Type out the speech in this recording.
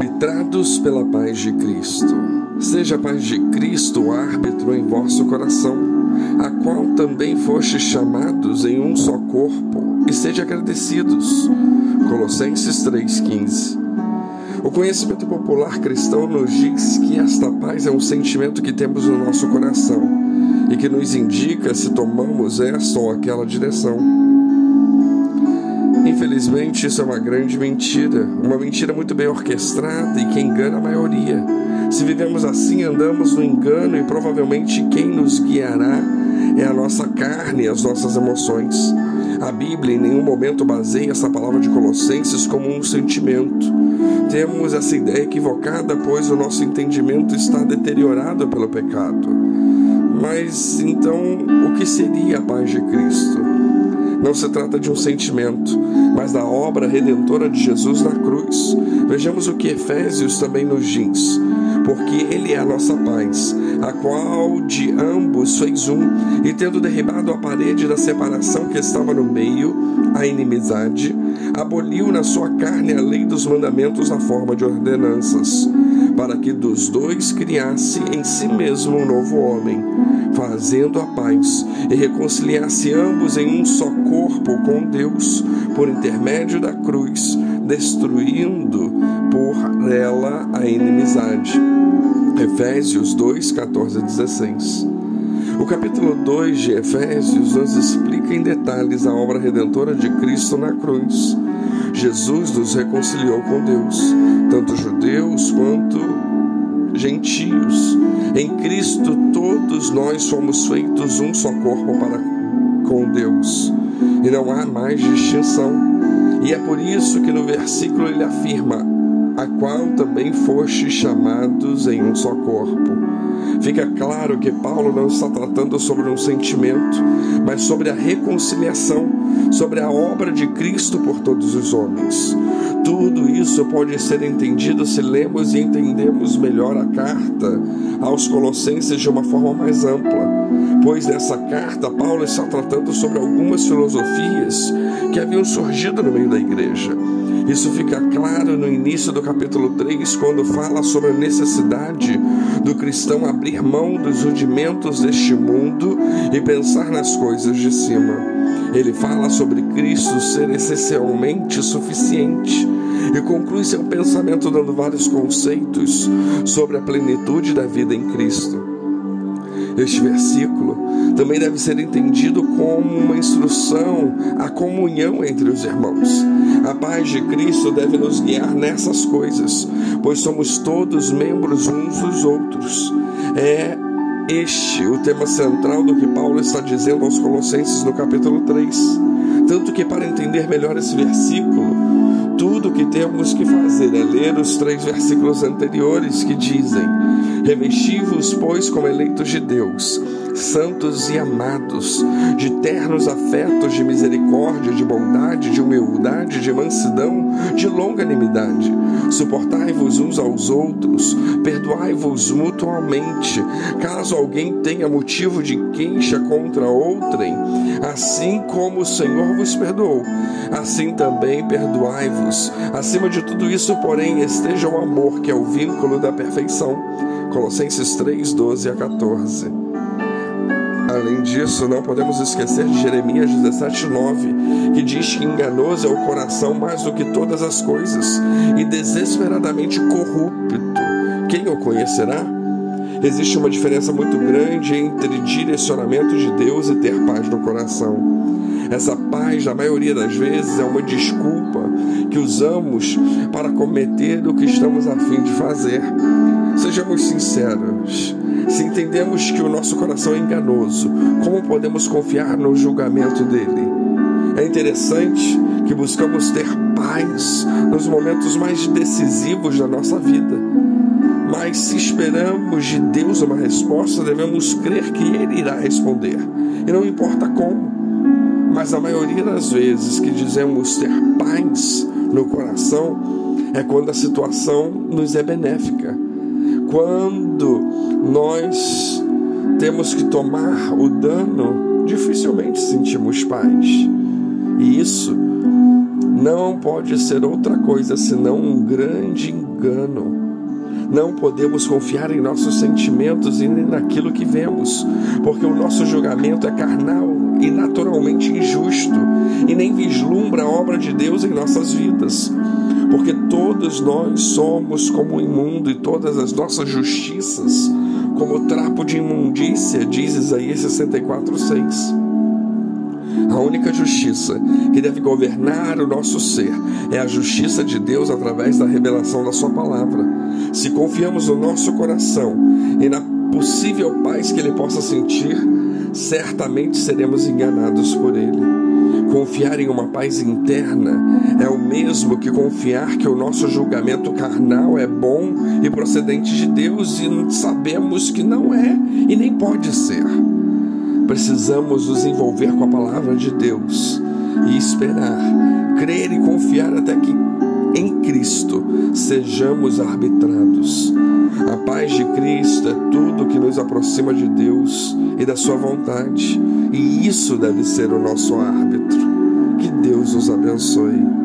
arbitrados pela paz de Cristo. Seja a paz de Cristo o árbitro em vosso coração, a qual também fostes chamados em um só corpo, e sede agradecidos. Colossenses 3,15 o conhecimento popular cristão nos diz que esta paz é um sentimento que temos no nosso coração e que nos indica se tomamos esta ou aquela direção. Infelizmente, isso é uma grande mentira, uma mentira muito bem orquestrada e que engana a maioria. Se vivemos assim, andamos no engano e provavelmente quem nos guiará é a nossa carne e as nossas emoções. A Bíblia em nenhum momento baseia essa palavra de Colossenses como um sentimento. Temos essa ideia equivocada, pois o nosso entendimento está deteriorado pelo pecado. Mas então, o que seria a paz de Cristo? Não se trata de um sentimento, mas da obra redentora de Jesus na cruz. Vejamos o que Efésios também nos diz. Porque Ele é a nossa paz, a qual de ambos fez um, e tendo derribado a parede da separação que estava no meio, a inimizade, aboliu na sua carne a lei dos mandamentos na forma de ordenanças, para que dos dois criasse em si mesmo um novo homem, fazendo a paz e reconciliasse ambos em um só corpo com Deus, por intermédio da cruz, destruindo por ela a inimizade. Efésios 2, 14 a 16. O capítulo 2 de Efésios nos explica em detalhes a obra redentora de Cristo na cruz. Jesus nos reconciliou com Deus, tanto judeus quanto gentios. Em Cristo todos nós somos feitos um só corpo para com Deus, e não há mais distinção. E é por isso que no versículo ele afirma: a qual também fostes chamados em um só corpo. Fica claro que Paulo não está tratando sobre um sentimento, mas sobre a reconciliação, sobre a obra de Cristo por todos os homens. Tudo isso pode ser entendido se lemos e entendemos melhor a carta aos Colossenses de uma forma mais ampla, pois nessa carta Paulo está tratando sobre algumas filosofias que haviam surgido no meio da igreja. Isso fica claro no início do capítulo 3, quando fala sobre a necessidade do cristão abrir mão dos rudimentos deste mundo e pensar nas coisas de cima. Ele fala sobre Cristo ser essencialmente suficiente e conclui seu pensamento dando vários conceitos sobre a plenitude da vida em Cristo. Este versículo também deve ser entendido como uma instrução à comunhão entre os irmãos. A paz de Cristo deve nos guiar nessas coisas, pois somos todos membros uns dos outros. É este o tema central do que Paulo está dizendo aos Colossenses no capítulo 3. Tanto que, para entender melhor esse versículo, tudo o que temos que fazer. É ler os três versículos anteriores que dizem: Revesti-vos, pois, como eleitos de Deus, santos e amados, de ternos afetos de misericórdia, de bondade, de humildade, de mansidão, de longanimidade. Suportai-vos uns aos outros, perdoai-vos mutuamente, caso alguém tenha motivo de queixa contra outrem, assim como o Senhor vos perdoou, assim também perdoai-vos. Acima de tudo isso, porém, esteja o amor, que é o vínculo da perfeição. Colossenses 3, 12 a 14. Além disso, não podemos esquecer de Jeremias 17,9, que diz que enganoso é o coração mais do que todas as coisas e desesperadamente corrupto. Quem o conhecerá? Existe uma diferença muito grande entre direcionamento de Deus e ter paz no coração. Essa paz, na maioria das vezes, é uma desculpa que usamos para cometer o que estamos a fim de fazer. Sejamos sinceros. Se entendemos que o nosso coração é enganoso, como podemos confiar no julgamento dele? É interessante que buscamos ter paz nos momentos mais decisivos da nossa vida. Mas se esperamos de Deus uma resposta, devemos crer que Ele irá responder. E não importa como. Mas a maioria das vezes que dizemos ter paz no coração é quando a situação nos é benéfica. Quando nós temos que tomar o dano, dificilmente sentimos paz. E isso não pode ser outra coisa senão um grande engano. Não podemos confiar em nossos sentimentos e nem naquilo que vemos, porque o nosso julgamento é carnal e naturalmente injusto e nem vislumbra a obra de Deus em nossas vidas. Porque todos nós somos como imundo e todas as nossas justiças como trapo de imundícia, diz Isaías 64, 6. A única justiça que deve governar o nosso ser é a justiça de Deus através da revelação da Sua palavra. Se confiamos no nosso coração e na possível paz que Ele possa sentir, certamente seremos enganados por Ele. Confiar em uma paz interna é o mesmo que confiar que o nosso julgamento carnal é bom e procedente de Deus e sabemos que não é e nem pode ser. Precisamos nos envolver com a palavra de Deus e esperar, crer e confiar até que em Cristo sejamos arbitrados. A paz de Cristo é tudo que nos aproxima de Deus e da Sua vontade, e isso deve ser o nosso árbitro. Os abençoe.